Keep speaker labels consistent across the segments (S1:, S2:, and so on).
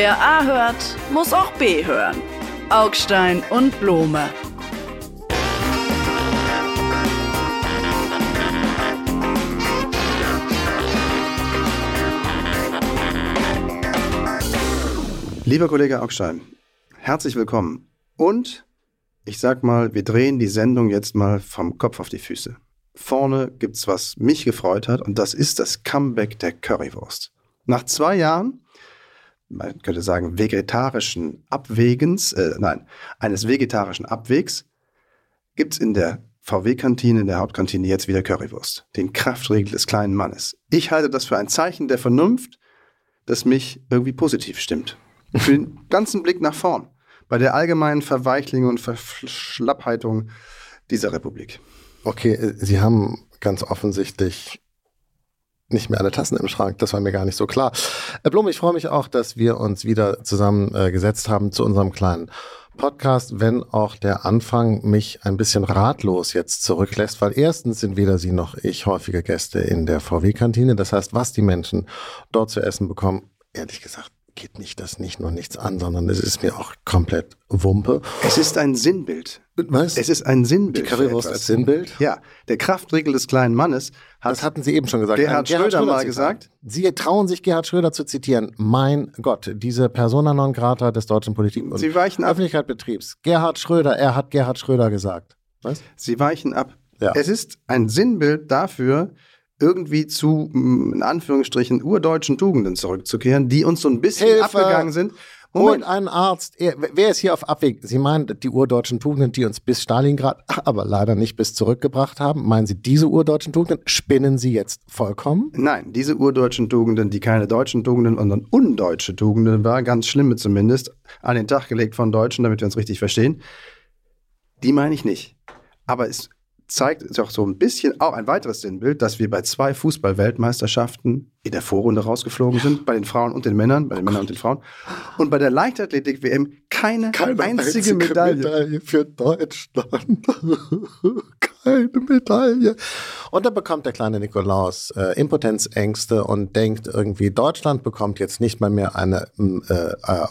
S1: Wer A hört, muss auch B hören. Augstein und Blome.
S2: Lieber Kollege Augstein, herzlich willkommen. Und ich sag mal, wir drehen die Sendung jetzt mal vom Kopf auf die Füße. Vorne gibt's was mich gefreut hat und das ist das Comeback der Currywurst. Nach zwei Jahren, man könnte sagen vegetarischen Abwegens, äh, nein, eines vegetarischen Abwegs, gibt's in der VW-Kantine, in der Hauptkantine jetzt wieder Currywurst. Den Kraftriegel des kleinen Mannes. Ich halte das für ein Zeichen der Vernunft, das mich irgendwie positiv stimmt. Für den ganzen Blick nach vorn. Bei der allgemeinen Verweichligung und Verschlappheitung dieser Republik.
S3: Okay, äh, Sie haben ganz offensichtlich nicht mehr alle Tassen im Schrank. Das war mir gar nicht so klar. Herr Blum, ich freue mich auch, dass wir uns wieder zusammengesetzt äh, haben zu unserem kleinen Podcast, wenn auch der Anfang mich ein bisschen ratlos jetzt zurücklässt, weil erstens sind weder Sie noch ich häufige Gäste in der VW-Kantine. Das heißt, was die Menschen dort zu essen bekommen, ehrlich gesagt, geht mich das nicht nur nichts an, sondern es ist mir auch komplett Wumpe.
S2: Es ist ein Sinnbild.
S3: Was?
S2: Es ist ein Sinnbild.
S3: Die Currywurst als Sinnbild?
S2: Ja, der Kraftriegel des kleinen Mannes hat.
S3: Das hatten Sie eben schon gesagt.
S2: Gerhard, Gerhard Schröder, Schröder mal gesagt.
S3: Sie trauen sich Gerhard Schröder zu zitieren. Mein Gott, diese Persona non grata des deutschen Politik- und
S2: Sie weichen ab.
S3: Öffentlichkeitsbetriebs. Gerhard Schröder, er hat Gerhard Schröder gesagt.
S2: Was? Sie weichen ab. Ja. Es ist ein Sinnbild dafür, irgendwie zu, mm, in Anführungsstrichen, urdeutschen Tugenden zurückzukehren, die uns so ein bisschen
S3: Hilfe.
S2: abgegangen sind.
S3: Moment. Und einen Arzt. Wer ist hier auf Abweg? Sie meinen die urdeutschen Tugenden, die uns bis Stalingrad, aber leider nicht bis zurückgebracht haben? Meinen Sie diese urdeutschen Tugenden? Spinnen Sie jetzt vollkommen?
S2: Nein, diese urdeutschen Tugenden, die keine deutschen Tugenden, sondern undeutsche Tugenden war, ganz schlimme zumindest, an den Tag gelegt von Deutschen, damit wir uns richtig verstehen, die meine ich nicht. Aber es zeigt doch so ein bisschen auch ein weiteres Sinnbild, dass wir bei zwei Fußball-Weltmeisterschaften in der Vorrunde rausgeflogen sind, bei den Frauen und den Männern, bei den Männern und den Frauen. Und bei der Leichtathletik-WM keine, keine einzige, einzige Medaille.
S3: Medaille für Deutschland. keine Medaille. Und dann bekommt der kleine Nikolaus äh, Impotenzängste und denkt irgendwie, Deutschland bekommt jetzt nicht mal mehr eine, äh, äh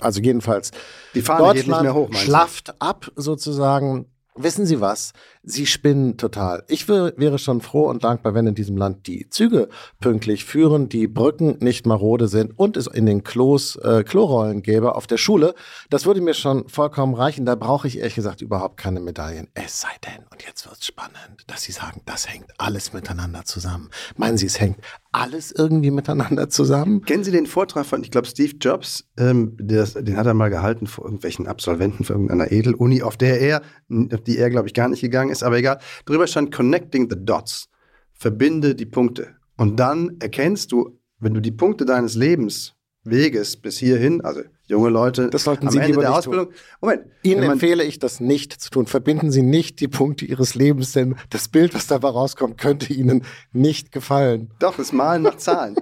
S3: also jedenfalls
S2: die Fahne Deutschland geht nicht mehr hoch,
S3: schlafft ab sozusagen Wissen Sie was? Sie spinnen total. Ich wäre schon froh und dankbar, wenn in diesem Land die Züge pünktlich führen, die Brücken nicht marode sind und es in den Klos äh, Klorollen gäbe auf der Schule. Das würde mir schon vollkommen reichen. Da brauche ich ehrlich gesagt überhaupt keine Medaillen. Es sei denn, und jetzt wird's spannend, dass Sie sagen, das hängt alles miteinander zusammen. Meinen Sie, es hängt alles irgendwie miteinander zusammen?
S2: Kennen Sie den Vortrag von, ich glaube, Steve Jobs? Ähm, der, den hat er mal gehalten vor irgendwelchen Absolventen von irgendeiner Edeluni, auf der er, auf die er, glaube ich, gar nicht gegangen ist, aber egal. Drüber stand Connecting the Dots. Verbinde die Punkte. Und dann erkennst du, wenn du die Punkte deines Lebens, Weges bis hierhin, also junge Leute,
S3: das sollten Sie am Ende der Ausbildung. Tun. Moment. Ihnen empfehle ich das nicht zu tun. Verbinden Sie nicht die Punkte Ihres Lebens, denn das Bild, was dabei rauskommt, könnte Ihnen nicht gefallen.
S2: Doch, das Malen nach Zahlen.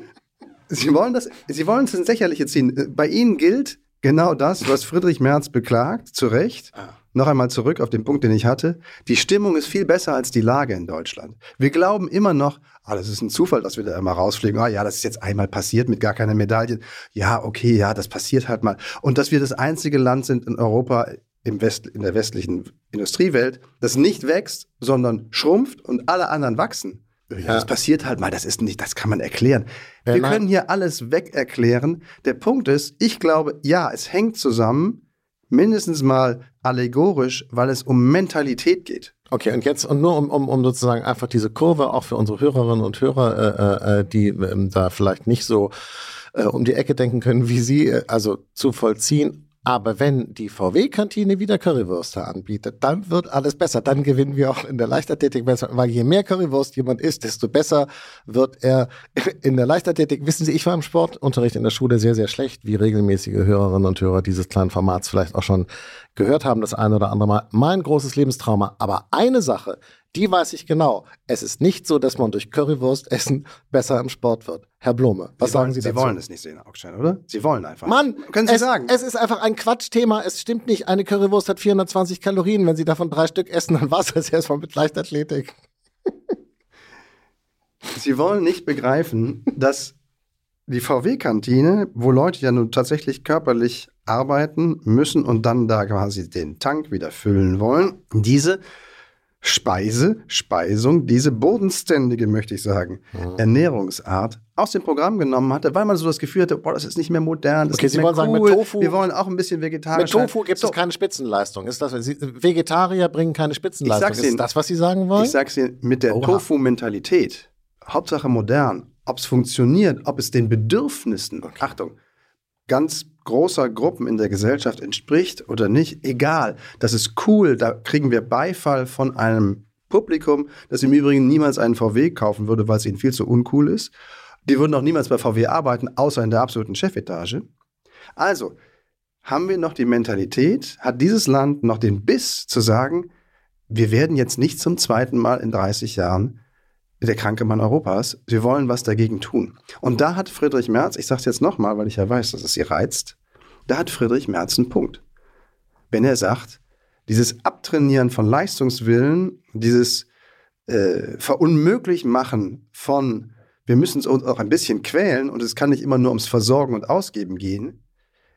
S2: Sie wollen das, Sie wollen es ins Lächerliche ziehen. Bei Ihnen gilt genau das, was Friedrich Merz beklagt, zu Recht. Ah noch einmal zurück auf den Punkt, den ich hatte. Die Stimmung ist viel besser als die Lage in Deutschland. Wir glauben immer noch, ah, das ist ein Zufall, dass wir da immer rausfliegen. Ah, ja, das ist jetzt einmal passiert mit gar keiner Medaille. Ja, okay, ja, das passiert halt mal. Und dass wir das einzige Land sind in Europa, im West, in der westlichen Industriewelt, das nicht wächst, sondern schrumpft und alle anderen wachsen. Ja, das passiert halt mal, das ist nicht, das kann man erklären. Wir können hier alles weg erklären. Der Punkt ist, ich glaube, ja, es hängt zusammen mindestens mal allegorisch, weil es um Mentalität geht.
S3: Okay, und jetzt, und nur um, um, um sozusagen einfach diese Kurve auch für unsere Hörerinnen und Hörer, äh, äh, die äh, da vielleicht nicht so äh, um die Ecke denken können wie Sie, äh, also zu vollziehen. Aber wenn die VW-Kantine wieder Currywürste anbietet, dann wird alles besser. Dann gewinnen wir auch in der Leichtathletik besser, weil je mehr Currywurst jemand isst, desto besser wird er in der Leichtathletik. Wissen Sie, ich war im Sportunterricht in der Schule sehr, sehr schlecht, wie regelmäßige Hörerinnen und Hörer dieses kleinen Formats vielleicht auch schon gehört haben, das eine oder andere Mal. Mein großes Lebenstrauma. Aber eine Sache, die weiß ich genau. Es ist nicht so, dass man durch Currywurst essen besser im Sport wird. Herr Blome, was
S2: Sie
S3: sagen
S2: wollen,
S3: Sie
S2: dazu? Sie wollen es nicht sehen, Augstein, oder? Sie wollen einfach.
S3: Mann,
S2: können Sie
S3: es,
S2: sagen.
S3: Es ist einfach ein Quatschthema. Es stimmt nicht. Eine Currywurst hat 420 Kalorien. Wenn Sie davon drei Stück essen, dann war es das erstmal mit Leichtathletik.
S2: Sie wollen nicht begreifen, dass die VW-Kantine, wo Leute ja nun tatsächlich körperlich arbeiten müssen und dann da quasi den Tank wieder füllen wollen, diese Speise, Speisung, diese bodenständige, möchte ich sagen, mhm. Ernährungsart aus dem Programm genommen hatte, weil man so das Gefühl hatte, boah, das ist nicht mehr modern, das
S3: okay,
S2: ist
S3: Sie
S2: nicht mehr
S3: wollen
S2: cool.
S3: sagen, mit Tofu,
S2: wir wollen auch ein bisschen vegetarisch
S3: Mit Tofu gibt so. es keine Spitzenleistung. Ist das, Sie, Vegetarier bringen keine Spitzenleistung.
S2: Ich sag's Ihnen,
S3: ist das, was Sie sagen wollen?
S2: Ich sag's Ihnen, mit der Tofu-Mentalität, Hauptsache modern, ob es funktioniert, ob es den Bedürfnissen, okay. Achtung, ganz großer Gruppen in der Gesellschaft entspricht oder nicht, egal. Das ist cool, da kriegen wir Beifall von einem Publikum, das im Übrigen niemals einen VW kaufen würde, weil es ihnen viel zu uncool ist. Die würden auch niemals bei VW arbeiten, außer in der absoluten Chefetage. Also, haben wir noch die Mentalität, hat dieses Land noch den Biss zu sagen, wir werden jetzt nicht zum zweiten Mal in 30 Jahren der kranke Mann Europas. Wir wollen was dagegen tun. Und da hat Friedrich Merz, ich sage es jetzt nochmal, weil ich ja weiß, dass es Sie reizt, da hat Friedrich Merz einen Punkt. Wenn er sagt, dieses Abtrainieren von Leistungswillen, dieses äh, Verunmöglichmachen von, wir müssen uns auch ein bisschen quälen und es kann nicht immer nur ums Versorgen und Ausgeben gehen,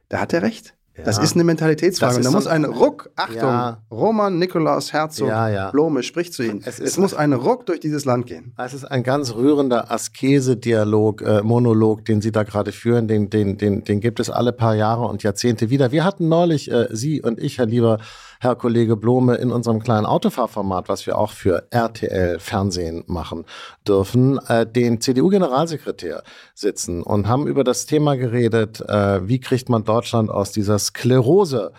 S2: da hat er recht. Das ist eine Mentalitätsfrage. Und da muss ein Ruck, Achtung, ja. Roman Nikolaus Herzog ja, ja. Blome spricht zu Ihnen. Es, es muss ein Ruck durch dieses Land gehen.
S3: Es ist ein ganz rührender Askese-Dialog, äh, Monolog, den Sie da gerade führen. Den, den, den, den gibt es alle paar Jahre und Jahrzehnte wieder. Wir hatten neulich, äh, Sie und ich, Herr Lieber, Herr Kollege Blome, in unserem kleinen Autofahrformat, was wir auch für RTL Fernsehen machen dürfen, äh, den CDU-Generalsekretär sitzen und haben über das Thema geredet, äh, wie kriegt man Deutschland aus dieser Sklerose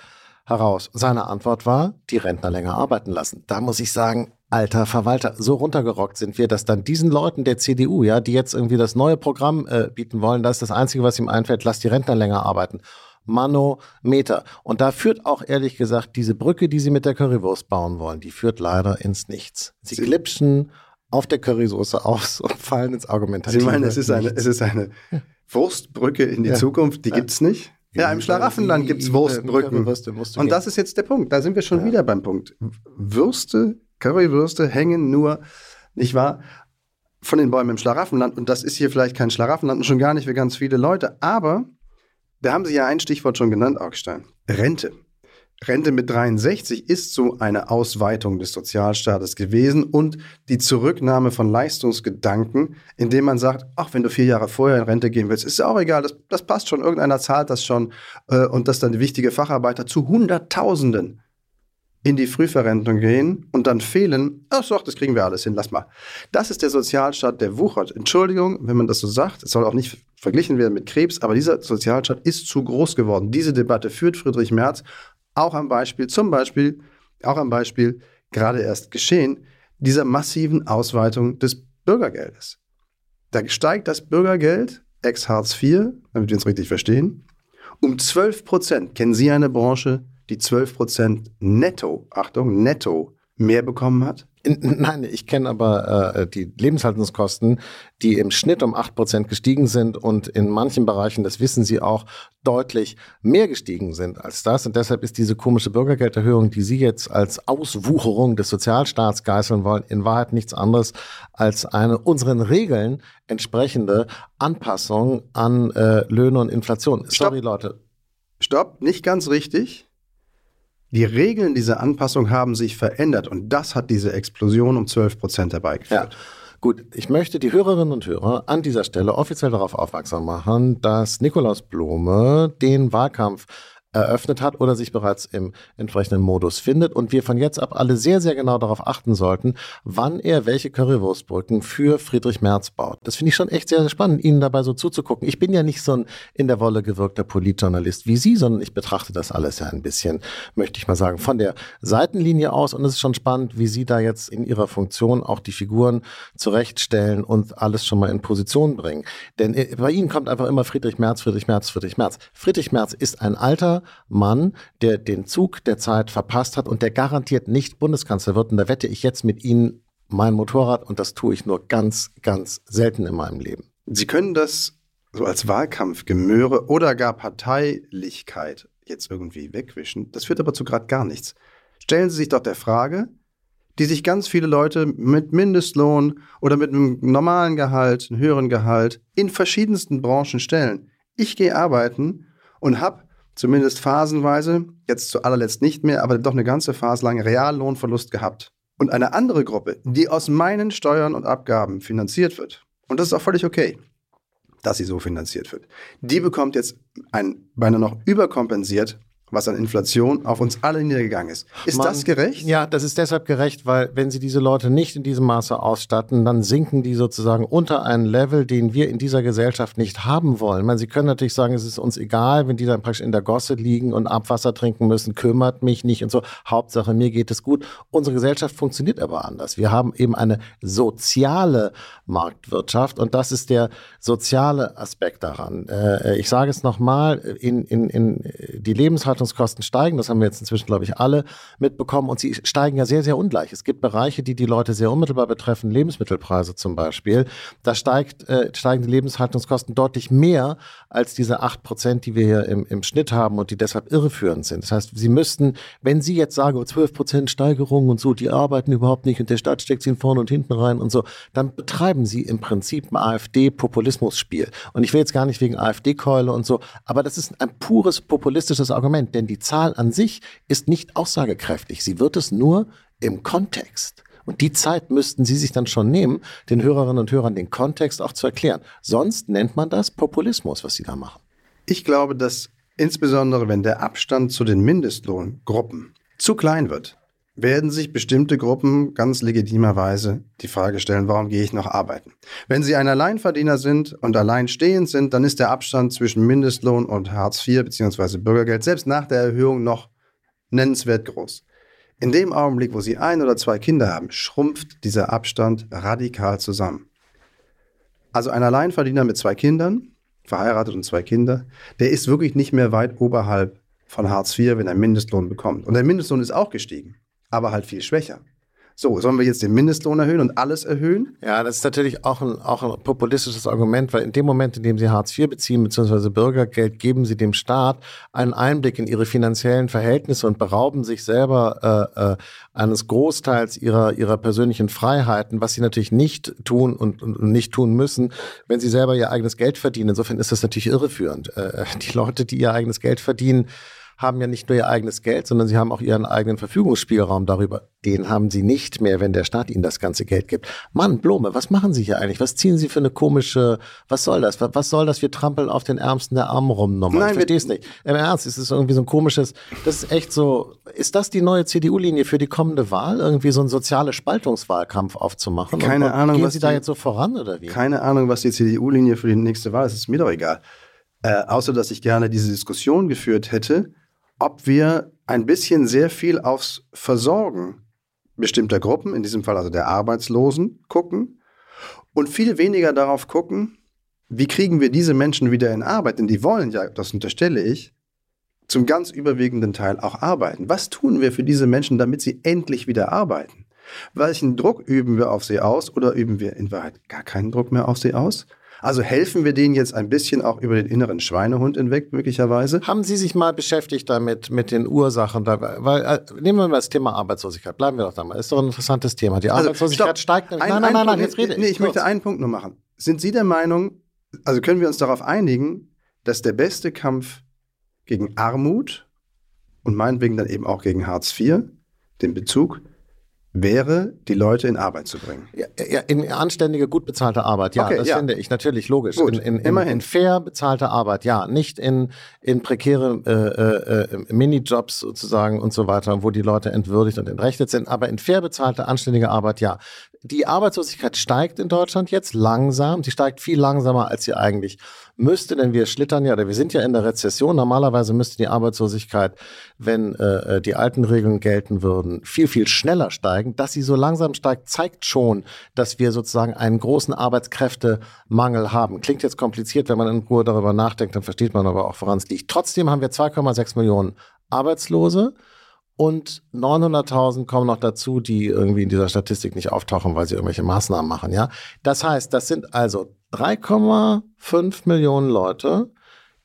S3: heraus. Seine Antwort war, die Rentner länger arbeiten lassen. Da muss ich sagen, alter Verwalter, so runtergerockt sind wir, dass dann diesen Leuten der CDU, ja, die jetzt irgendwie das neue Programm äh, bieten wollen, das ist das Einzige, was ihm einfällt, lass die Rentner länger arbeiten. Manometer. Und da führt auch ehrlich gesagt diese Brücke, die sie mit der Currywurst bauen wollen, die führt leider ins Nichts. Sie, sie glitschen auf der Currysoße aus und fallen ins Argumentative.
S2: Sie meinen, es ist eine, es ist eine Wurstbrücke in die ja. Zukunft, die ja. gibt es nicht? Ja, im Schlaraffenland gibt es Wurstbrücken. Und das ist jetzt der Punkt. Da sind wir schon ja. wieder beim Punkt. Würste, Currywürste hängen nur, nicht wahr, von den Bäumen im Schlaraffenland. Und das ist hier vielleicht kein Schlaraffenland und schon gar nicht für ganz viele Leute. Aber da haben Sie ja ein Stichwort schon genannt, Augstein. Rente. Rente mit 63 ist so eine Ausweitung des Sozialstaates gewesen und die Zurücknahme von Leistungsgedanken, indem man sagt, ach, wenn du vier Jahre vorher in Rente gehen willst, ist ja auch egal, das, das passt schon, irgendeiner zahlt das schon äh, und dass dann die wichtige Facharbeiter zu Hunderttausenden in die Frühverrentung gehen und dann fehlen, ach so, das kriegen wir alles hin, lass mal. Das ist der Sozialstaat, der wuchert. Entschuldigung, wenn man das so sagt, es soll auch nicht verglichen werden mit Krebs, aber dieser Sozialstaat ist zu groß geworden. Diese Debatte führt Friedrich Merz auch am Beispiel, zum Beispiel, auch am Beispiel, gerade erst geschehen, dieser massiven Ausweitung des Bürgergeldes. Da steigt das Bürgergeld, ex-Hartz IV, damit wir uns richtig verstehen, um 12 Prozent. Kennen Sie eine Branche, die 12 Prozent netto, Achtung, netto mehr bekommen hat?
S3: Nein, ich kenne aber äh, die Lebenshaltungskosten, die im Schnitt um 8% gestiegen sind und in manchen Bereichen, das wissen Sie auch, deutlich mehr gestiegen sind als das. Und deshalb ist diese komische Bürgergelderhöhung, die Sie jetzt als Auswucherung des Sozialstaats geißeln wollen, in Wahrheit nichts anderes als eine unseren Regeln entsprechende Anpassung an äh, Löhne und Inflation. Sorry,
S2: Stopp.
S3: Leute.
S2: Stopp, nicht ganz richtig. Die Regeln dieser Anpassung haben sich verändert und das hat diese Explosion um 12 Prozent herbeigeführt. Ja.
S3: Gut, ich möchte die Hörerinnen und Hörer an dieser Stelle offiziell darauf aufmerksam machen, dass Nikolaus Blome den Wahlkampf eröffnet hat oder sich bereits im entsprechenden Modus findet und wir von jetzt ab alle sehr, sehr genau darauf achten sollten, wann er welche Currywurstbrücken für Friedrich Merz baut. Das finde ich schon echt sehr, sehr spannend, Ihnen dabei so zuzugucken. Ich bin ja nicht so ein in der Wolle gewirkter Politjournalist wie Sie, sondern ich betrachte das alles ja ein bisschen, möchte ich mal sagen, von der Seitenlinie aus und es ist schon spannend, wie Sie da jetzt in Ihrer Funktion auch die Figuren zurechtstellen und alles schon mal in Position bringen. Denn äh, bei Ihnen kommt einfach immer Friedrich Merz, Friedrich Merz, Friedrich Merz. Friedrich Merz ist ein alter Mann, der den Zug der Zeit verpasst hat und der garantiert nicht Bundeskanzler wird. Und da wette ich jetzt mit Ihnen mein Motorrad und das tue ich nur ganz, ganz selten in meinem Leben.
S2: Sie können das so als Wahlkampfgemöre oder gar Parteilichkeit jetzt irgendwie wegwischen. Das führt aber zu gerade gar nichts. Stellen Sie sich doch der Frage, die sich ganz viele Leute mit Mindestlohn oder mit einem normalen Gehalt, einem höheren Gehalt in verschiedensten Branchen stellen. Ich gehe arbeiten und habe zumindest phasenweise, jetzt zu allerletzt nicht mehr, aber doch eine ganze Phase lang Reallohnverlust gehabt. Und eine andere Gruppe, die aus meinen Steuern und Abgaben finanziert wird, und das ist auch völlig okay, dass sie so finanziert wird, die bekommt jetzt ein beinahe noch überkompensiert was an Inflation auf uns alle niedergegangen ist. Ist
S3: Man,
S2: das gerecht?
S3: Ja, das ist deshalb gerecht, weil wenn Sie diese Leute nicht in diesem Maße ausstatten, dann sinken die sozusagen unter einen Level, den wir in dieser Gesellschaft nicht haben wollen. meine, Sie können natürlich sagen, es ist uns egal, wenn die dann praktisch in der Gosse liegen und Abwasser trinken müssen, kümmert mich nicht und so. Hauptsache, mir geht es gut. Unsere Gesellschaft funktioniert aber anders. Wir haben eben eine soziale Marktwirtschaft und das ist der soziale Aspekt daran. Äh, ich sage es nochmal, in, in, in die Lebenshaltung Lebenshaltungskosten steigen. Das haben wir jetzt inzwischen, glaube ich, alle mitbekommen. Und sie steigen ja sehr, sehr ungleich. Es gibt Bereiche, die die Leute sehr unmittelbar betreffen, Lebensmittelpreise zum Beispiel. Da steigt, äh, steigen die Lebenshaltungskosten deutlich mehr als diese acht Prozent, die wir hier im, im Schnitt haben und die deshalb irreführend sind. Das heißt, Sie müssten, wenn Sie jetzt sagen, 12 Prozent Steigerung und so, die arbeiten überhaupt nicht und der Staat steckt sie vorne und hinten rein und so, dann betreiben Sie im Prinzip ein AfD-Populismusspiel. Und ich will jetzt gar nicht wegen AfD-Keule und so, aber das ist ein pures populistisches Argument denn die Zahl an sich ist nicht aussagekräftig. Sie wird es nur im Kontext. Und die Zeit müssten Sie sich dann schon nehmen, den Hörerinnen und Hörern den Kontext auch zu erklären. Sonst nennt man das Populismus, was Sie da machen.
S2: Ich glaube, dass insbesondere wenn der Abstand zu den Mindestlohngruppen zu klein wird, werden sich bestimmte Gruppen ganz legitimerweise die Frage stellen, warum gehe ich noch arbeiten? Wenn sie ein Alleinverdiener sind und alleinstehend sind, dann ist der Abstand zwischen Mindestlohn und Hartz IV bzw. Bürgergeld selbst nach der Erhöhung noch nennenswert groß. In dem Augenblick, wo sie ein oder zwei Kinder haben, schrumpft dieser Abstand radikal zusammen. Also ein Alleinverdiener mit zwei Kindern, verheiratet und zwei Kinder, der ist wirklich nicht mehr weit oberhalb von Hartz IV, wenn er Mindestlohn bekommt. Und der Mindestlohn ist auch gestiegen aber halt viel schwächer. So, sollen wir jetzt den Mindestlohn erhöhen und alles erhöhen?
S3: Ja, das ist natürlich auch ein, auch ein populistisches Argument, weil in dem Moment, in dem Sie Hartz IV beziehen, beziehungsweise Bürgergeld, geben Sie dem Staat einen Einblick in Ihre finanziellen Verhältnisse und berauben sich selber äh, äh, eines Großteils Ihrer, Ihrer persönlichen Freiheiten, was Sie natürlich nicht tun und, und, nicht tun müssen, wenn Sie selber Ihr eigenes Geld verdienen. Insofern ist das natürlich irreführend. Äh, die Leute, die ihr eigenes Geld verdienen, haben ja nicht nur ihr eigenes Geld, sondern sie haben auch ihren eigenen Verfügungsspielraum darüber. Den haben sie nicht mehr, wenn der Staat ihnen das ganze Geld gibt. Mann, Blome, was machen Sie hier eigentlich? Was ziehen Sie für eine komische, was soll das? Was soll das? Wir trampeln auf den Ärmsten der Armen rum nochmal. Nein, ich verstehe es nicht. Im Ernst, ist es irgendwie so ein komisches, das ist echt so, ist das die neue CDU-Linie für die kommende Wahl? Irgendwie so einen soziale Spaltungswahlkampf aufzumachen?
S2: Keine und, und Ahnung.
S3: Gehen Sie da jetzt so voran oder wie?
S2: Keine Ahnung, was die CDU-Linie für die nächste Wahl ist. ist mir doch egal. Äh, außer, dass ich gerne diese Diskussion geführt hätte, ob wir ein bisschen sehr viel aufs Versorgen bestimmter Gruppen, in diesem Fall also der Arbeitslosen, gucken und viel weniger darauf gucken, wie kriegen wir diese Menschen wieder in Arbeit, denn die wollen ja, das unterstelle ich, zum ganz überwiegenden Teil auch arbeiten. Was tun wir für diese Menschen, damit sie endlich wieder arbeiten? Welchen Druck üben wir auf sie aus oder üben wir in Wahrheit gar keinen Druck mehr auf sie aus? Also helfen wir denen jetzt ein bisschen auch über den inneren Schweinehund hinweg, möglicherweise?
S3: Haben Sie sich mal beschäftigt damit, mit den Ursachen? Weil, äh, nehmen wir mal das Thema Arbeitslosigkeit. Bleiben wir doch da mal. Ist doch ein interessantes Thema. Die also, Arbeitslosigkeit also, steigt.
S2: Ein, nein, nein, nein, nein, jetzt rede ich. Nee, ich möchte einen Punkt nur machen. Sind Sie der Meinung, also können wir uns darauf einigen, dass der beste Kampf gegen Armut und meinetwegen dann eben auch gegen Hartz IV, den Bezug, wäre, die Leute in Arbeit zu bringen.
S3: Ja, ja in anständige, gut bezahlte Arbeit, ja, okay, das ja. finde ich natürlich logisch. Gut, in, in, immerhin. in fair bezahlte Arbeit, ja, nicht in, in prekäre äh, äh, Minijobs sozusagen und so weiter, wo die Leute entwürdigt und entrechtet sind, aber in fair bezahlte, anständige Arbeit, ja. Die Arbeitslosigkeit steigt in Deutschland jetzt langsam. Sie steigt viel langsamer, als sie eigentlich müsste, denn wir schlittern ja, oder wir sind ja in der Rezession. Normalerweise müsste die Arbeitslosigkeit, wenn äh, äh, die alten Regeln gelten würden, viel, viel schneller steigen. Dass sie so langsam steigt, zeigt schon, dass wir sozusagen einen großen Arbeitskräftemangel haben. Klingt jetzt kompliziert, wenn man in Ruhe darüber nachdenkt, dann versteht man aber auch, woran es liegt. Trotzdem haben wir 2,6 Millionen Arbeitslose. Und 900.000 kommen noch dazu, die irgendwie in dieser Statistik nicht auftauchen, weil sie irgendwelche Maßnahmen machen, ja. Das heißt, das sind also 3,5 Millionen Leute,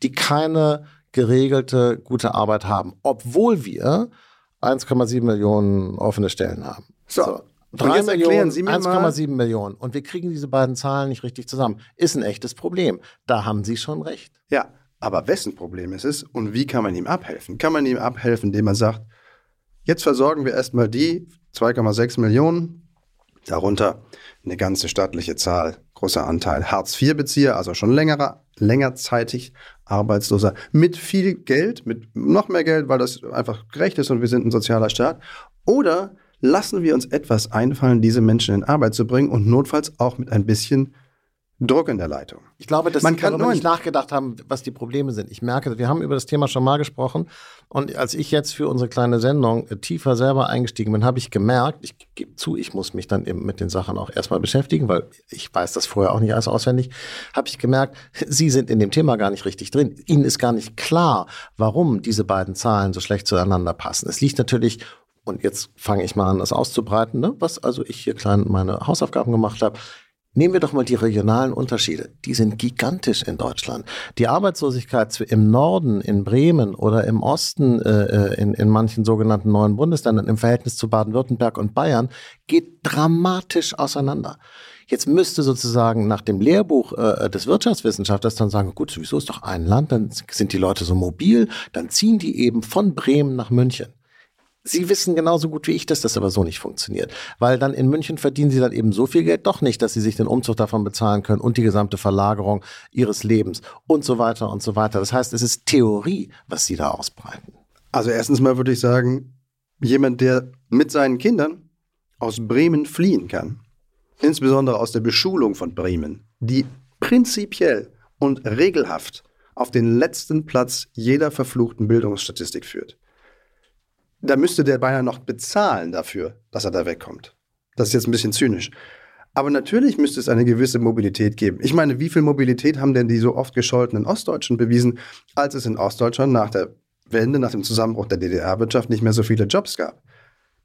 S3: die keine geregelte, gute Arbeit haben, obwohl wir 1,7 Millionen offene Stellen haben.
S2: So.
S3: So.
S2: Und
S3: 3
S2: jetzt erklären
S3: Millionen,
S2: Sie mir mal,
S3: 1,7 Millionen. Und wir kriegen diese beiden Zahlen nicht richtig zusammen. Ist ein echtes Problem. Da haben Sie schon recht.
S2: Ja, aber wessen Problem ist es und wie kann man ihm abhelfen? Kann man ihm abhelfen, indem man sagt, jetzt versorgen wir erstmal die 2,6 Millionen, darunter eine ganze stattliche Zahl, großer Anteil Hartz-IV-Bezieher, also schon längerer, längerzeitig Arbeitsloser, mit viel Geld, mit noch mehr Geld, weil das einfach gerecht ist und wir sind ein sozialer Staat. Oder lassen wir uns etwas einfallen, diese Menschen in Arbeit zu bringen und notfalls auch mit ein bisschen Druck in der Leitung.
S3: Ich glaube, dass
S2: Man kann
S3: nicht nachgedacht haben, was die Probleme sind. Ich merke, wir haben über das Thema schon mal gesprochen. Und als ich jetzt für unsere kleine Sendung äh, tiefer selber eingestiegen bin, habe ich gemerkt, ich gebe zu, ich muss mich dann eben mit den Sachen auch erstmal beschäftigen, weil ich weiß das vorher auch nicht alles auswendig, habe ich gemerkt, Sie sind in dem Thema gar nicht richtig drin. Ihnen ist gar nicht klar, warum diese beiden Zahlen so schlecht zueinander passen. Es liegt natürlich und jetzt fange ich mal an, das auszubreiten, ne? was also ich hier klein meine Hausaufgaben gemacht habe. Nehmen wir doch mal die regionalen Unterschiede. Die sind gigantisch in Deutschland. Die Arbeitslosigkeit im Norden, in Bremen oder im Osten, äh, äh, in, in manchen sogenannten neuen Bundesländern im Verhältnis zu Baden-Württemberg und Bayern geht dramatisch auseinander. Jetzt müsste sozusagen nach dem Lehrbuch äh, des Wirtschaftswissenschaftlers dann sagen, gut, sowieso ist doch ein Land, dann sind die Leute so mobil, dann ziehen die eben von Bremen nach München. Sie wissen genauso gut wie ich, dass das aber so nicht funktioniert. Weil dann in München verdienen sie dann eben so viel Geld doch nicht, dass sie sich den Umzug davon bezahlen können und die gesamte Verlagerung ihres Lebens und so weiter und so weiter. Das heißt, es ist Theorie, was sie da ausbreiten.
S2: Also erstens mal würde ich sagen, jemand, der mit seinen Kindern aus Bremen fliehen kann, insbesondere aus der Beschulung von Bremen, die prinzipiell und regelhaft auf den letzten Platz jeder verfluchten Bildungsstatistik führt. Da müsste der beinahe noch bezahlen dafür, dass er da wegkommt. Das ist jetzt ein bisschen zynisch. Aber natürlich müsste es eine gewisse Mobilität geben. Ich meine, wie viel Mobilität haben denn die so oft gescholtenen Ostdeutschen bewiesen, als es in Ostdeutschland nach der Wende, nach dem Zusammenbruch der DDR-Wirtschaft nicht mehr so viele Jobs gab?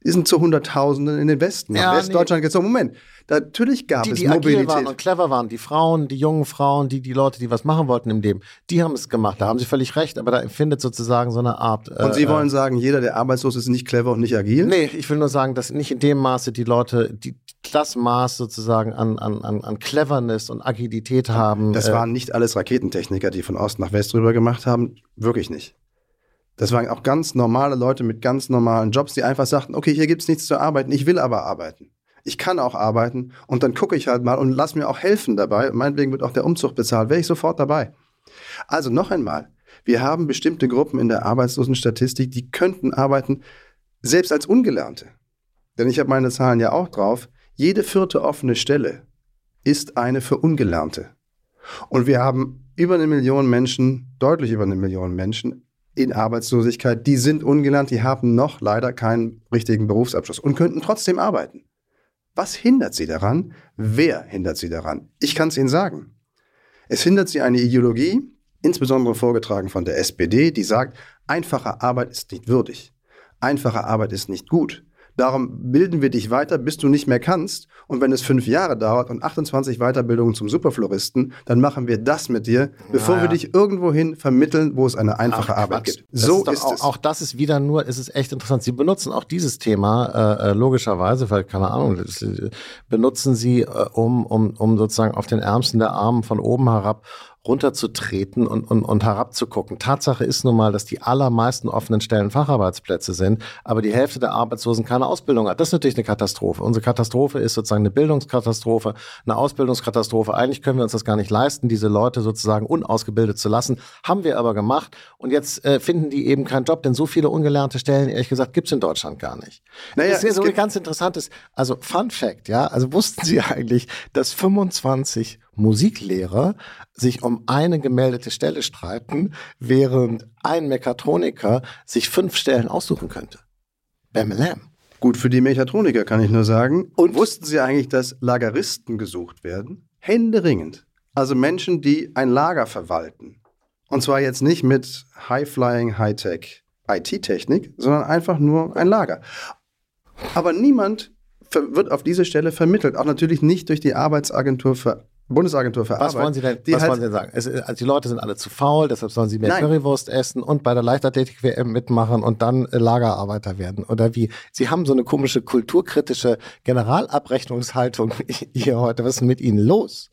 S2: Die sind zu Hunderttausenden in den Westen.
S3: Ja,
S2: Westdeutschland geht so, Moment, natürlich gab
S3: Die,
S2: es
S3: die agil waren
S2: Mobilität.
S3: und clever waren, die Frauen, die jungen Frauen, die, die Leute, die was machen wollten im Leben, die haben es gemacht. Da haben sie völlig recht, aber da findet sozusagen so eine Art.
S2: Und Sie
S3: äh,
S2: wollen sagen, jeder, der arbeitslos ist, nicht clever und nicht agil?
S3: Nee, ich will nur sagen, dass nicht in dem Maße die Leute, die das Maß sozusagen an, an, an, an Cleverness und Agilität haben.
S2: Das
S3: äh,
S2: waren nicht alles Raketentechniker, die von Ost nach West rüber gemacht haben. Wirklich nicht. Das waren auch ganz normale Leute mit ganz normalen Jobs, die einfach sagten, okay, hier gibt's nichts zu arbeiten, ich will aber arbeiten. Ich kann auch arbeiten und dann gucke ich halt mal und lass mir auch helfen dabei. Meinetwegen wird auch der Umzug bezahlt, wäre ich sofort dabei. Also noch einmal, wir haben bestimmte Gruppen in der Arbeitslosenstatistik, die könnten arbeiten, selbst als Ungelernte. Denn ich habe meine Zahlen ja auch drauf. Jede vierte offene Stelle ist eine für Ungelernte. Und wir haben über eine Million Menschen, deutlich über eine Million Menschen in Arbeitslosigkeit, die sind ungelernt, die haben noch leider keinen richtigen Berufsabschluss und könnten trotzdem arbeiten. Was hindert sie daran? Wer hindert sie daran? Ich kann es Ihnen sagen. Es hindert sie eine Ideologie, insbesondere vorgetragen von der SPD, die sagt, einfache Arbeit ist nicht würdig. Einfache Arbeit ist nicht gut. Darum bilden wir dich weiter, bis du nicht mehr kannst. Und wenn es fünf Jahre dauert und 28 Weiterbildungen zum Superfloristen, dann machen wir das mit dir, bevor
S3: Naja.
S2: wir dich irgendwohin vermitteln, wo es eine einfache
S3: Ach,
S2: Arbeit
S3: Quatsch.
S2: gibt.
S3: Das
S2: So
S3: ist,
S2: ist
S3: auch,
S2: es.
S3: Auch das ist wieder nur, es ist echt interessant. Sie benutzen auch dieses Thema äh, äh, logischerweise, weil keine Ahnung, das, äh, benutzen Sie, äh, um, um, um sozusagen auf den Ärmsten der Armen von oben herab runterzutreten und, und, und herabzugucken. Tatsache ist nun mal, dass die allermeisten offenen Stellen Facharbeitsplätze sind, aber die Hälfte der Arbeitslosen keine Ausbildung hat. Das ist natürlich eine Katastrophe. Unsere Katastrophe ist sozusagen eine Bildungskatastrophe, eine Ausbildungskatastrophe. Eigentlich können wir uns das gar nicht leisten, diese Leute sozusagen unausgebildet zu lassen. Haben wir aber gemacht und jetzt äh, finden die eben keinen Job, denn so viele ungelernte Stellen, ehrlich gesagt, gibt's in Deutschland gar nicht.
S2: Naja,
S3: das ist
S2: es
S3: so
S2: gibt-
S3: ganz interessantes, also Fun Fact, ja, also wussten Sie eigentlich, dass 25 Musiklehrer sich um eine gemeldete Stelle streiten, während ein Mechatroniker sich fünf Stellen aussuchen könnte? Bam,
S2: Gut für die Mechatroniker kann ich nur sagen. Und wussten Sie eigentlich, dass Lageristen gesucht werden? Händeringend. Also Menschen, die ein Lager verwalten. Und zwar jetzt nicht mit High-Flying, High-Tech, IT-Technik, sondern einfach nur ein Lager. Aber niemand wird auf diese Stelle vermittelt. Auch natürlich nicht durch die Arbeitsagentur für Bundesagentur für
S3: was
S2: Arbeit.
S3: Wollen Sie denn, was
S2: halt,
S3: wollen Sie denn sagen? Es, also die Leute sind alle zu faul, deshalb sollen sie mehr
S2: Nein.
S3: Currywurst essen und bei der Leichtathletik-WM mitmachen und dann äh, Lagerarbeiter werden. Oder wie? Sie haben so eine komische kulturkritische Generalabrechnungshaltung hier heute. Was ist denn mit Ihnen los?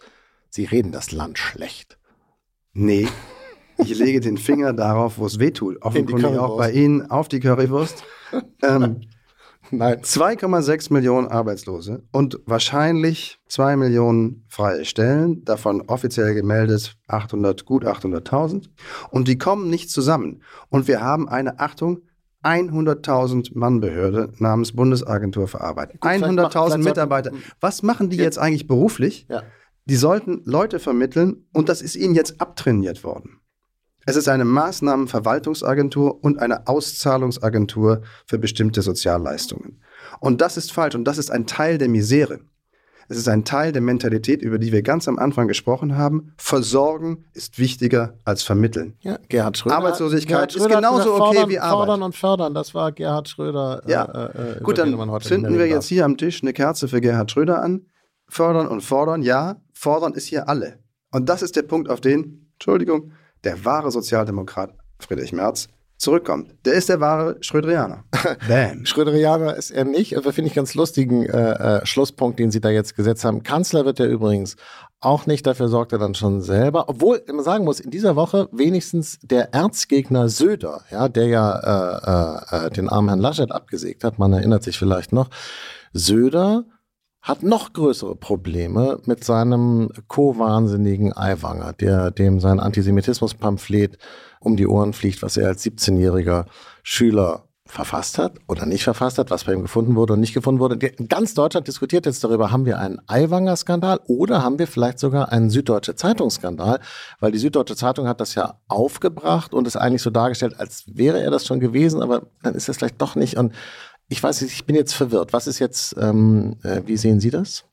S3: Sie reden das Land schlecht.
S2: Nee. Ich lege den Finger darauf, wo es weh tut. Offenkundig auch bei Ihnen auf die Currywurst. ähm,
S3: Nein.
S2: 2,6 Millionen Arbeitslose und wahrscheinlich 2 Millionen freie Stellen, davon offiziell gemeldet 800, gut 800.000. Und die kommen nicht zusammen. Und wir haben eine, Achtung, 100.000 Mann-Behörde namens Bundesagentur für Arbeit.
S3: vielleicht macht-
S2: 100.000
S3: vielleicht
S2: Mitarbeiter. Was machen die jetzt eigentlich beruflich?
S3: Ja.
S2: Die sollten Leute vermitteln und das ist ihnen jetzt abtrainiert worden. Es ist eine Maßnahmenverwaltungsagentur und eine Auszahlungsagentur für bestimmte Sozialleistungen. Und das ist falsch und das ist ein Teil der Misere. Es ist ein Teil der Mentalität, über die wir ganz am Anfang gesprochen haben. Versorgen ist wichtiger als vermitteln.
S3: Ja, Gerhard Schröder.
S2: Arbeitslosigkeit
S3: Gerhard
S2: ist
S3: Schröder hat
S2: genauso
S3: gesagt,
S2: okay
S3: fordern,
S2: wie Arbeit.
S3: Fordern und fördern, das war Gerhard Schröder. äh,
S2: Ja,
S3: äh,
S2: Gut,
S3: den man
S2: dann zünden wir jetzt hier am Tisch eine Kerze für Gerhard Schröder an. Fördern und fordern, ja, fordern ist hier alle. Und das ist der Punkt, auf den, Entschuldigung, der wahre Sozialdemokrat Friedrich Merz zurückkommt. Der ist der wahre Schröderianer. Bam.
S3: Schröderianer ist er nicht, aber finde ich ganz lustigen äh, äh, Schlusspunkt, den Sie da jetzt gesetzt haben. Kanzler wird er übrigens auch nicht, dafür sorgt er dann schon selber. Obwohl, man sagen muss, in dieser Woche wenigstens der Erzgegner Söder, ja, der ja äh, äh, äh, den armen Herrn Laschet abgesägt hat, man erinnert sich vielleicht noch, Söder hat noch größere Probleme mit seinem co-wahnsinnigen Aiwanger, der dem sein Antisemitismus-Pamphlet um die Ohren fliegt, was er als 17-jähriger Schüler verfasst hat oder nicht verfasst hat, was bei ihm gefunden wurde und nicht gefunden wurde. Ganz Deutschland diskutiert jetzt darüber, haben wir einen Aiwanger-Skandal oder haben wir vielleicht sogar einen Süddeutsche Zeitungsskandal, weil die Süddeutsche Zeitung hat das ja aufgebracht und es eigentlich so dargestellt, als wäre er das schon gewesen, aber dann ist das vielleicht doch nicht. Und ich weiß nicht, ich bin jetzt verwirrt. Was ist jetzt, ähm, äh, wie sehen Sie das?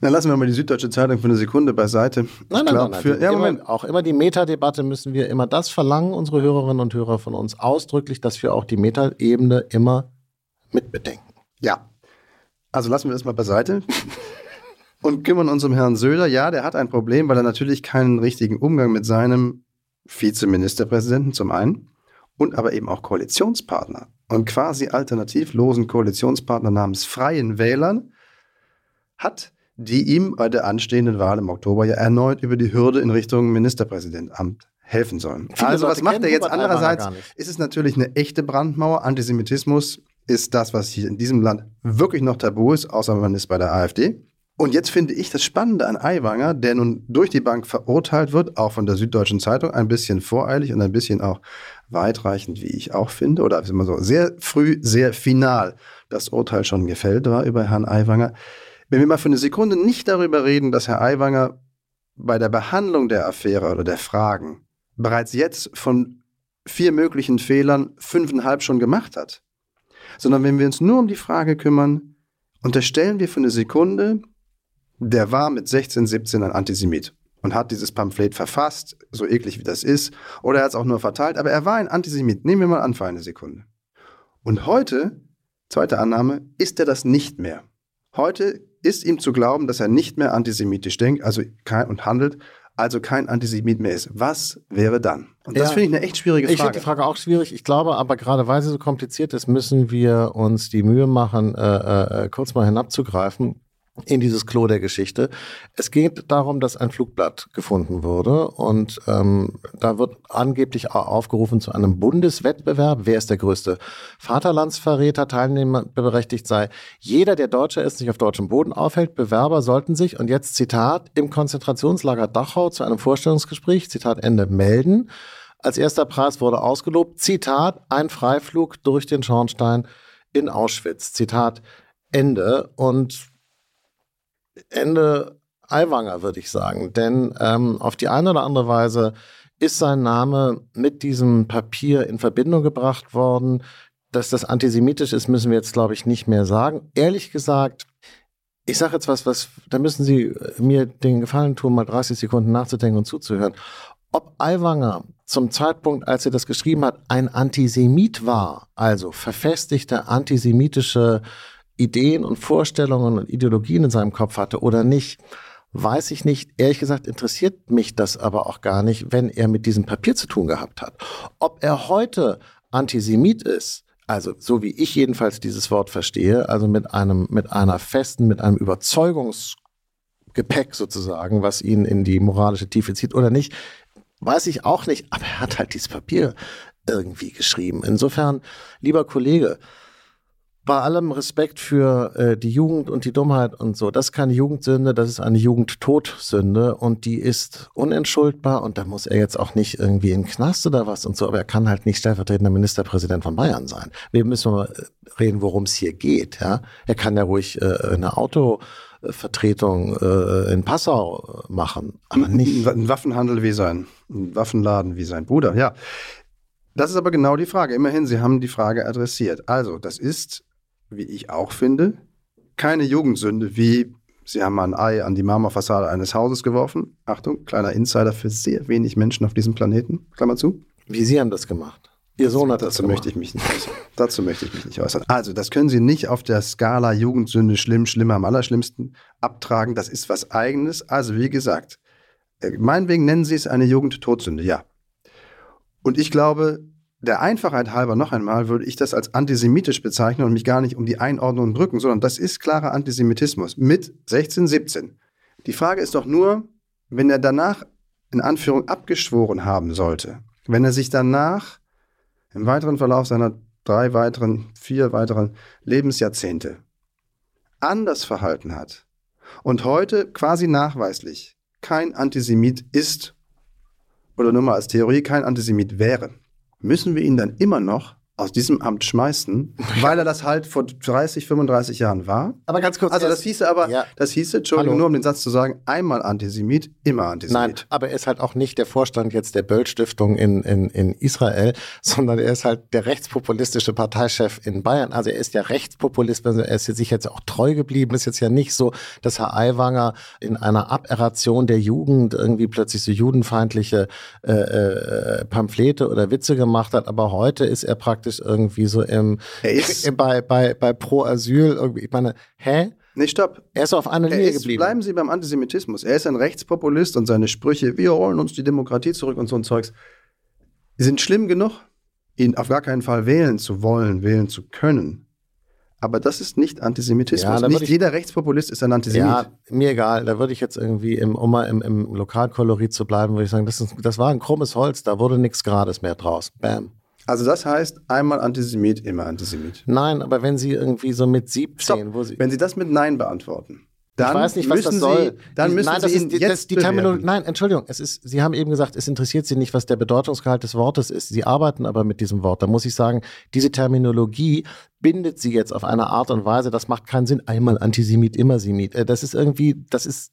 S2: Dann lassen wir mal die Süddeutsche Zeitung für eine Sekunde beiseite.
S3: Nein, nein,
S2: glaub,
S3: nein, nein.
S2: Für, ja,
S3: immer,
S2: Moment.
S3: Auch immer die Metadebatte müssen wir immer das verlangen, unsere Hörerinnen und Hörer von uns ausdrücklich, dass wir auch die Metaebene immer mitbedenken.
S2: Ja. Also lassen wir das mal beiseite und kümmern uns um Herrn Söder. Ja, der hat ein Problem, weil er natürlich keinen richtigen Umgang mit seinem Vizeministerpräsidenten zum einen und aber eben auch Koalitionspartner und quasi alternativlosen Koalitionspartner namens Freien Wählern hat, die ihm bei der anstehenden Wahl im Oktober ja erneut über die Hürde in Richtung Ministerpräsidentenamt helfen sollen.
S3: Viele
S2: also was
S3: Leute
S2: macht
S3: kennen
S2: er jetzt andererseits? Ist es natürlich eine echte Brandmauer. Antisemitismus ist das, was hier in diesem Land wirklich noch tabu ist, außer man ist bei der AfD. Und jetzt finde ich das Spannende an Aiwanger, der nun durch die Bank verurteilt wird, auch von der Süddeutschen Zeitung, ein bisschen voreilig und ein bisschen auch weitreichend, wie ich auch finde, oder immer so sehr früh, sehr final das Urteil schon gefällt war über Herrn Aiwanger. Wenn wir mal für eine Sekunde nicht darüber reden, dass Herr Aiwanger bei der Behandlung der Affäre oder der Fragen bereits jetzt von vier möglichen Fehlern fünfeinhalb schon gemacht hat, sondern wenn wir uns nur um die Frage kümmern, unterstellen wir für eine Sekunde, der war mit 16, 17 ein Antisemit und hat dieses Pamphlet verfasst, so eklig wie das ist, oder er hat es auch nur verteilt, aber er war ein Antisemit. Nehmen wir mal an für eine Sekunde. Und heute, zweite Annahme, ist er das nicht mehr. Heute ist ihm zu glauben, dass er nicht mehr antisemitisch denkt also kein, und handelt, also kein Antisemit mehr ist. Was wäre dann? Und das
S3: Ja.
S2: finde ich eine echt schwierige
S3: Ich finde
S2: Frage.
S3: die Frage auch schwierig. Ich glaube aber, gerade weil sie so kompliziert ist, müssen wir uns die Mühe machen, äh, äh, kurz mal hinabzugreifen in dieses Klo der Geschichte. Es geht darum, dass ein Flugblatt gefunden wurde und ähm, da wird angeblich au- aufgerufen zu einem Bundeswettbewerb. Wer ist der größte Vaterlandsverräter, Teilnehmer berechtigt sei? Jeder, der Deutscher ist, sich auf deutschem Boden aufhält, Bewerber sollten sich, und jetzt Zitat, im Konzentrationslager Dachau zu einem Vorstellungsgespräch, Zitat Ende, melden. Als erster Preis wurde ausgelobt, Zitat, ein Freiflug durch den Schornstein in Auschwitz. Zitat Ende. Und Ende Aiwanger, würde ich sagen. Denn ähm, auf die eine oder andere Weise ist sein Name mit diesem Papier in Verbindung gebracht worden. Dass das antisemitisch ist, müssen wir jetzt, glaube ich, nicht mehr sagen. Ehrlich gesagt, ich sage jetzt was, was, da müssen Sie äh, mir den Gefallen tun, mal 30 Sekunden nachzudenken und zuzuhören. Ob Aiwanger zum Zeitpunkt, als er das geschrieben hat, ein Antisemit war, also verfestigte antisemitische Ideen und Vorstellungen und Ideologien in seinem Kopf hatte oder nicht, weiß ich nicht. Ehrlich gesagt interessiert mich das aber auch gar nicht, wenn er mit diesem Papier zu tun gehabt hat. Ob er heute Antisemit ist, also so wie ich jedenfalls dieses Wort verstehe, also mit einem, mit einer festen, mit einem Überzeugungsgepäck sozusagen, was ihn in die moralische Tiefe zieht oder nicht, weiß ich auch nicht. Aber er hat halt dieses Papier irgendwie geschrieben. Insofern, lieber Kollege, bei allem Respekt für äh, die Jugend und die Dummheit und so, das ist keine Jugendsünde, das ist eine Jugendtodsünde und die ist unentschuldbar und da muss er jetzt auch nicht irgendwie in den Knast oder was und so, aber er kann halt nicht stellvertretender Ministerpräsident von Bayern sein. Wir müssen mal reden, worum es hier geht. Ja? Er kann ja ruhig äh, eine Autovertretung äh, in Passau machen, aber nicht.
S2: Ein Waffenhandel wie sein, ein Waffenladen wie sein Bruder, ja. Das ist aber genau die Frage. Immerhin, Sie haben die Frage adressiert. Also, das ist wie ich auch finde, keine Jugendsünde, wie sie haben ein Ei an die Marmorfassade eines Hauses geworfen. Achtung, kleiner Insider für sehr wenig Menschen auf diesem Planeten. Klammer zu.
S3: Wie Sie haben das gemacht. Ihr Sohn hat
S2: das dazu möchte ich mich nicht äußern. dazu möchte ich mich nicht äußern. Also, das können Sie nicht auf der Skala Jugendsünde schlimm, schlimmer, am allerschlimmsten abtragen. Das ist was Eigenes. Also, wie gesagt, äh, meinetwegen nennen Sie es eine Jugendtodsünde, ja. Und ich glaube, der Einfachheit halber noch einmal würde ich das als antisemitisch bezeichnen und mich gar nicht um die Einordnung drücken, sondern das ist klarer Antisemitismus mit 16, 17. Die Frage ist doch nur, wenn er danach in Anführung abgeschworen haben sollte, wenn er sich danach im weiteren Verlauf seiner drei weiteren, vier weiteren Lebensjahrzehnte anders verhalten hat und heute quasi nachweislich kein Antisemit ist oder nur mal als Theorie kein Antisemit wäre, müssen wir ihn dann immer noch aus diesem Amt schmeißen, weil er das halt vor 30, 35 Jahren war.
S3: Aber ganz kurz.
S2: Also das hieße aber, ja. das hieße, Entschuldigung, Hallo. nur um den Satz zu sagen, einmal Antisemit, immer Antisemit. Nein,
S3: aber er ist halt auch nicht der Vorstand jetzt der Böll-Stiftung in, in, in Israel, sondern er ist halt der rechtspopulistische Parteichef in Bayern. Also er ist ja Rechtspopulist, er ist sich jetzt auch treu geblieben. Ist jetzt ja nicht so, dass Herr Aiwanger in einer Aberration der Jugend irgendwie plötzlich so judenfeindliche äh, äh, Pamphlete oder Witze gemacht hat, aber heute ist er praktisch praktisch irgendwie so im
S2: er ist
S3: bei, bei, bei Pro Asyl irgendwie. Ich meine, hä?
S2: Nee, stopp.
S3: Er ist auf einer Linie ist, geblieben.
S2: Bleiben Sie beim Antisemitismus. Er ist ein Rechtspopulist und seine Sprüche, wir holen uns die Demokratie zurück und so ein Zeugs, sind schlimm genug, ihn auf gar keinen Fall wählen zu wollen, wählen zu können. Aber das ist nicht Antisemitismus. Ja, nicht jeder Rechtspopulist ist ein Antisemit. Ja,
S3: mir egal. Da würde ich jetzt irgendwie, im, um mal im, im Lokalkolorit zu bleiben, würde ich sagen, das, ist, das war ein krummes Holz, da wurde nichts Gerades mehr draus. Bam.
S2: Also das heißt, einmal Antisemit, immer Antisemit.
S3: Nein, aber wenn Sie irgendwie so mit 17,
S2: Stopp. wo Sie... Wenn Sie das mit Nein beantworten, dann
S3: ich weiß nicht, was das soll.
S2: dann müssen nein,
S3: Sie
S2: ihn
S3: ist, jetzt die Terminologie. Nein, Entschuldigung. Es ist, Sie haben eben gesagt, es interessiert Sie nicht, was der Bedeutungsgehalt des Wortes ist. Sie arbeiten aber mit diesem Wort. Da muss ich sagen, diese Terminologie bindet Sie jetzt auf eine Art und Weise, das macht keinen Sinn. Einmal Antisemit, immer Semit. Äh, das ist irgendwie, das ist,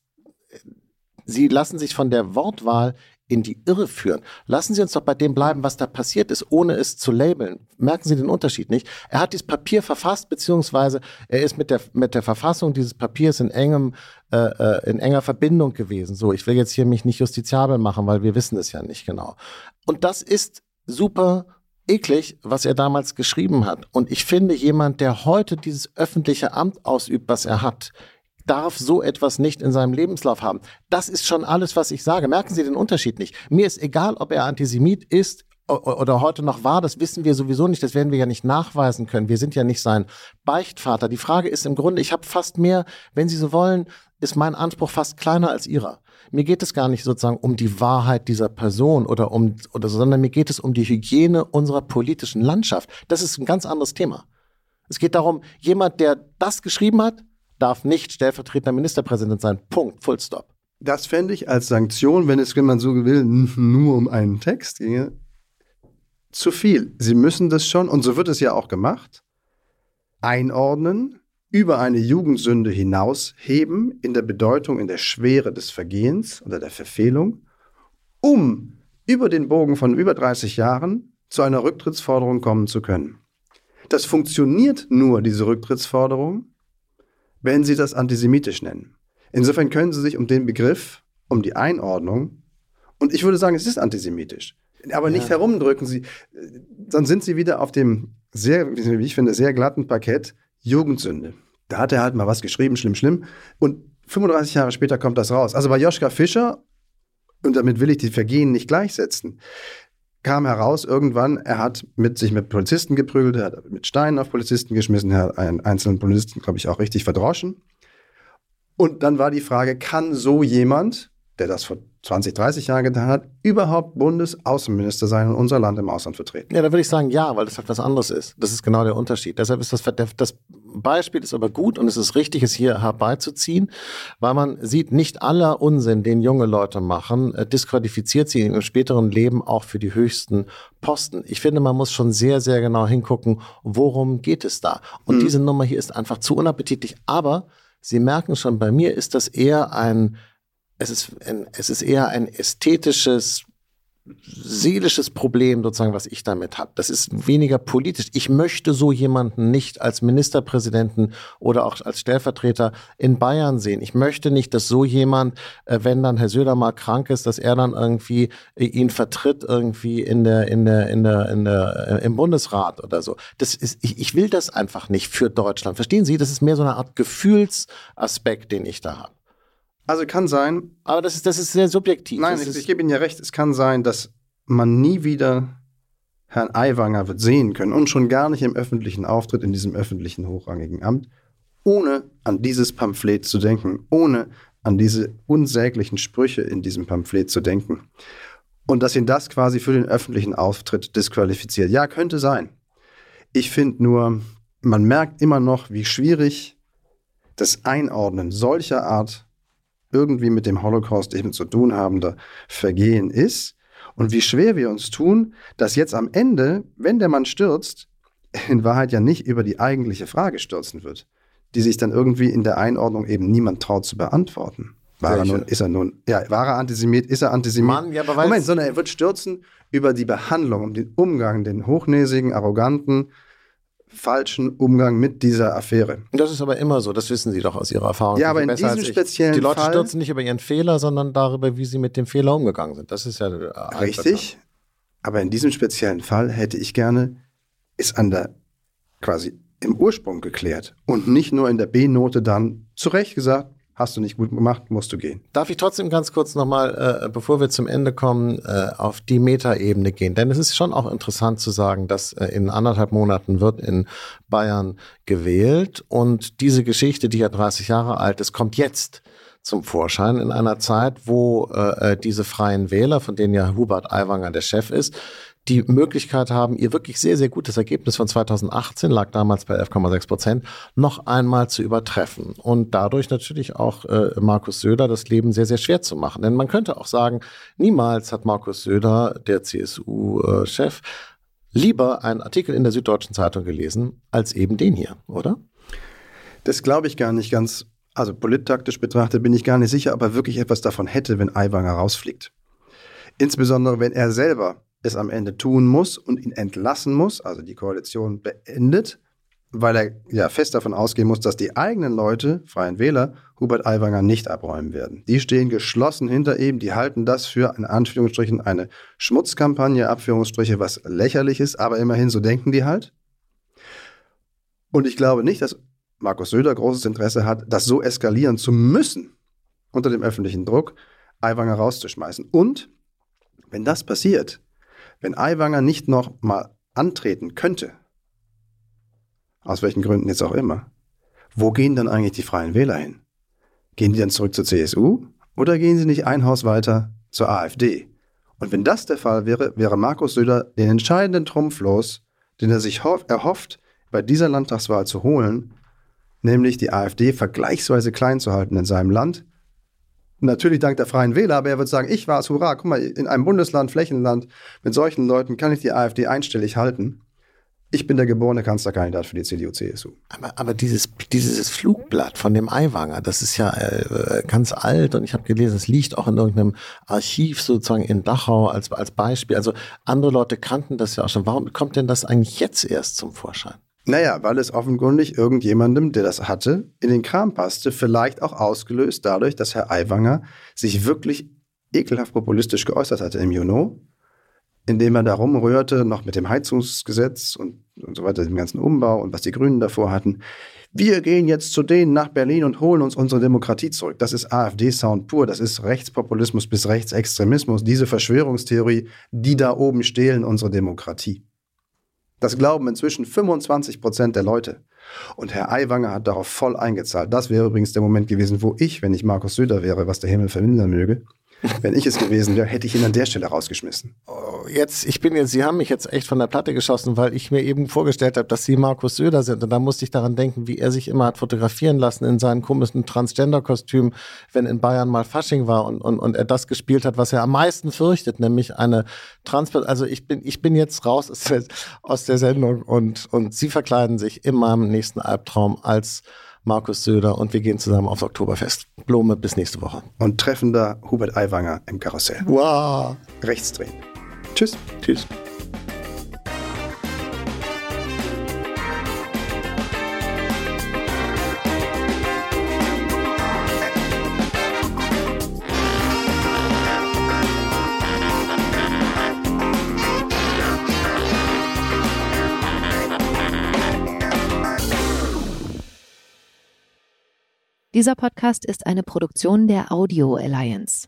S3: Sie lassen sich von der Wortwahl in die Irre führen. Lassen Sie uns doch bei dem bleiben, was da passiert ist, ohne es zu labeln. Merken Sie den Unterschied nicht? Er hat dieses Papier verfasst, beziehungsweise er ist mit der, mit der Verfassung dieses Papiers in engem, äh, äh, in enger Verbindung gewesen. So, ich will jetzt hier mich nicht justiziabel machen, weil wir wissen es ja nicht genau. Und das ist super eklig, was er damals geschrieben hat. Und ich finde, jemand, der heute dieses öffentliche Amt ausübt, was er hat, darf so etwas nicht in seinem Lebenslauf haben. Das ist schon alles, was ich sage. Merken Sie den Unterschied nicht. Mir ist egal, ob er Antisemit ist oder heute noch war, das wissen wir sowieso nicht, das werden wir ja nicht nachweisen können. Wir sind ja nicht sein Beichtvater. Die Frage ist im Grunde, ich habe fast mehr, wenn Sie so wollen, ist mein Anspruch fast kleiner als Ihrer. Mir geht es gar nicht sozusagen um die Wahrheit dieser Person oder um, oder so, sondern mir geht es um die Hygiene unserer politischen Landschaft. Das ist ein ganz anderes Thema. Es geht darum, jemand, der das geschrieben hat, darf nicht stellvertretender Ministerpräsident sein. Punkt. Full stop.
S2: Das fände ich als Sanktion, wenn es, wenn man so will, nur um einen Text ginge, zu viel. Sie müssen das schon, und so wird es ja auch gemacht, einordnen, über eine Jugendsünde hinausheben in der Bedeutung, in der Schwere des Vergehens oder der Verfehlung, um über den Bogen von über 30 Jahren zu einer Rücktrittsforderung kommen zu können. Das funktioniert nur, diese Rücktrittsforderung, wenn Sie das antisemitisch nennen. Insofern können Sie sich um den Begriff, um die Einordnung, und ich würde sagen, es ist antisemitisch, aber nicht ja. herumdrücken Sie, dann sind Sie wieder auf dem sehr, wie ich finde, sehr glatten Parkett Jugendsünde. Da hat er halt mal was geschrieben, schlimm, schlimm. Und 35 Jahre später kommt das raus. Also bei Joschka Fischer, und damit will ich die Vergehen nicht gleichsetzen, kam heraus irgendwann, er hat mit sich mit Polizisten geprügelt, er hat mit Steinen auf Polizisten geschmissen, er hat einen einzelnen Polizisten, glaube ich, auch richtig verdroschen. Und dann war die Frage, kann so jemand, der das vor 20, 30 Jahren getan hat, überhaupt Bundesaußenminister sein und unser Land im Ausland vertreten?
S3: Ja, da würde ich sagen, ja, weil das halt was anderes ist. Das ist genau der Unterschied. Deshalb ist das, das Beispiel ist aber gut und es ist richtig, es hier herbeizuziehen, weil man sieht, nicht aller Unsinn, den junge Leute machen, äh, disqualifiziert sie im späteren Leben auch für die höchsten Posten. Ich finde, man muss schon sehr, sehr genau hingucken, worum geht es da. Und mhm. diese Nummer hier ist einfach zu unappetitlich. Aber Sie merken schon, bei mir ist das eher ein es ist, ein, es ist eher ein ästhetisches, seelisches Problem, sozusagen, was ich damit habe. Das ist weniger politisch. Ich möchte so jemanden nicht als Ministerpräsidenten oder auch als Stellvertreter in Bayern sehen. Ich möchte nicht, dass so jemand, äh, wenn dann Herr Söder mal krank ist, dass er dann irgendwie äh, ihn vertritt irgendwie in der, in der, in der, in der, äh, im Bundesrat oder so. Das ist, ich, ich will das einfach nicht für Deutschland. Verstehen Sie? Das ist mehr so eine Art Gefühlsaspekt, den ich da habe.
S2: Also kann sein.
S3: Aber das ist, das ist sehr subjektiv.
S2: Nein, ich, ich gebe Ihnen ja recht. Es kann sein, dass man nie wieder Herrn Aiwanger wird sehen können und schon gar nicht im öffentlichen Auftritt in diesem öffentlichen hochrangigen Amt, ohne an dieses Pamphlet zu denken, ohne an diese unsäglichen Sprüche in diesem Pamphlet zu denken. Und dass ihn das quasi für den öffentlichen Auftritt disqualifiziert. Ja, könnte sein. Ich finde nur, man merkt immer noch, wie schwierig das Einordnen solcher Art irgendwie mit dem Holocaust eben zu tun habender Vergehen ist und wie schwer wir uns tun, dass jetzt am Ende, wenn der Mann stürzt, in Wahrheit ja nicht über die eigentliche Frage stürzen wird, die sich dann irgendwie in der Einordnung eben niemand traut zu beantworten. War er nun, ist er nun, ja, war er Antisemit, ist er Antisemit?
S3: Mann, ja, aber
S2: Moment, sondern er wird stürzen über die Behandlung, um den Umgang, den hochnäsigen, arroganten, falschen Umgang mit dieser Affäre.
S3: Das ist aber immer so, das wissen Sie doch aus Ihrer Erfahrung.
S2: Ja, aber in diesem speziellen
S3: Fall. Die Leute
S2: Fall,
S3: stürzen nicht über ihren Fehler, sondern darüber, wie sie mit dem Fehler umgegangen sind. Das ist ja
S2: äh, richtig. Aber in diesem speziellen Fall hätte ich gerne es an der quasi im Ursprung geklärt und nicht nur in der B-Note dann zurecht gesagt, hast du nicht gut gemacht, musst du gehen.
S3: Darf ich trotzdem ganz kurz nochmal, äh, bevor wir zum Ende kommen, äh, auf die Metaebene gehen? Denn es ist schon auch interessant zu sagen, dass äh, in anderthalb Monaten wird in Bayern gewählt und diese Geschichte, die ja 30 Jahre alt ist, kommt jetzt zum Vorschein in einer Zeit, wo äh, äh, diese freien Wähler, von denen ja Hubert Aiwanger der Chef ist, die Möglichkeit haben, ihr wirklich sehr, sehr gutes Ergebnis von 2018, lag damals bei 11,6 Prozent, noch einmal zu übertreffen und dadurch natürlich auch äh, Markus Söder das Leben sehr, sehr schwer zu machen. Denn man könnte auch sagen, niemals hat Markus Söder, der CSU-Chef, lieber einen Artikel in der Süddeutschen Zeitung gelesen, als eben den hier, oder?
S2: Das glaube ich gar nicht ganz. Also polittaktisch betrachtet bin ich gar nicht sicher, ob er wirklich etwas davon hätte, wenn Aiwanger rausfliegt. Insbesondere, wenn er selber es am Ende tun muss und ihn entlassen muss, also die Koalition beendet, weil er ja fest davon ausgehen muss, dass die eigenen Leute, Freien Wähler, Hubert Aiwanger nicht abräumen werden. Die stehen geschlossen hinter ihm, die halten das für in Anführungsstrichen eine Schmutzkampagne, Abführungsstriche, was lächerlich ist, aber immerhin so denken die halt. Und ich glaube nicht, dass Markus Söder großes Interesse hat, das so eskalieren zu müssen, unter dem öffentlichen Druck, Aiwanger rauszuschmeißen. Und wenn das passiert, wenn Aiwanger nicht noch mal antreten könnte, aus welchen Gründen jetzt auch immer, wo gehen dann eigentlich die Freien Wähler hin? Gehen die dann zurück zur CSU oder gehen sie nicht ein Haus weiter zur AfD? Und wenn das der Fall wäre, wäre Markus Söder den entscheidenden Trumpf los, den er sich erhofft, bei dieser Landtagswahl zu holen, nämlich die AfD vergleichsweise klein zu halten in seinem Land Natürlich dank der Freien Wähler, aber er wird sagen, ich war es, hurra, guck mal, in einem Bundesland, Flächenland, mit solchen Leuten kann ich die AfD einstellig halten. Ich bin der geborene Kanzlerkandidat für die CDU-CSU.
S3: Aber, aber dieses, dieses Flugblatt von dem Aiwanger, das ist ja äh, ganz alt und ich habe gelesen, es liegt auch in irgendeinem Archiv sozusagen in Dachau als, als Beispiel. Also andere Leute kannten das ja auch schon. Warum kommt denn das eigentlich jetzt erst zum Vorschein?
S2: Naja, weil es offenkundig irgendjemandem, der das hatte, in den Kram passte, vielleicht auch ausgelöst dadurch, dass Herr Aiwanger sich wirklich ekelhaft populistisch geäußert hatte im Juno, indem er da rumrührte, noch mit dem Heizungsgesetz und, und so weiter, dem ganzen Umbau und was die Grünen davor hatten. Wir gehen jetzt zu denen nach Berlin und holen uns unsere Demokratie zurück. Das ist AfD-Sound pur, das ist Rechtspopulismus bis Rechtsextremismus, diese Verschwörungstheorie, die da oben stehlen unsere Demokratie. Das glauben inzwischen 25 Prozent der Leute. Und Herr Aiwanger hat darauf voll eingezahlt. Das wäre übrigens der Moment gewesen, wo ich, wenn ich Markus Söder wäre, was der Himmel verhindern möge, wenn ich es gewesen wäre, hätte ich ihn an der Stelle rausgeschmissen.
S3: Jetzt, ich bin jetzt, Sie haben mich jetzt echt von der Platte geschossen, weil ich mir eben vorgestellt habe, dass Sie Markus Söder sind. Und da musste ich daran denken, wie er sich immer hat fotografieren lassen in seinem komischen Transgender-Kostüm, wenn in Bayern mal Fasching war und, und, und er das gespielt hat, was er am meisten fürchtet, nämlich eine Trans, also ich bin, ich bin jetzt raus aus der, aus der Sendung und, und Sie verkleiden sich in meinem nächsten Albtraum als Markus Söder und wir gehen zusammen aufs Oktoberfest. Blume, bis nächste Woche.
S2: Und treffen da Hubert Aiwanger im Karussell.
S3: Wow.
S2: Rechts drehen. Tschüss.
S3: Tschüss.
S4: Dieser Podcast ist eine Produktion der Audio Alliance.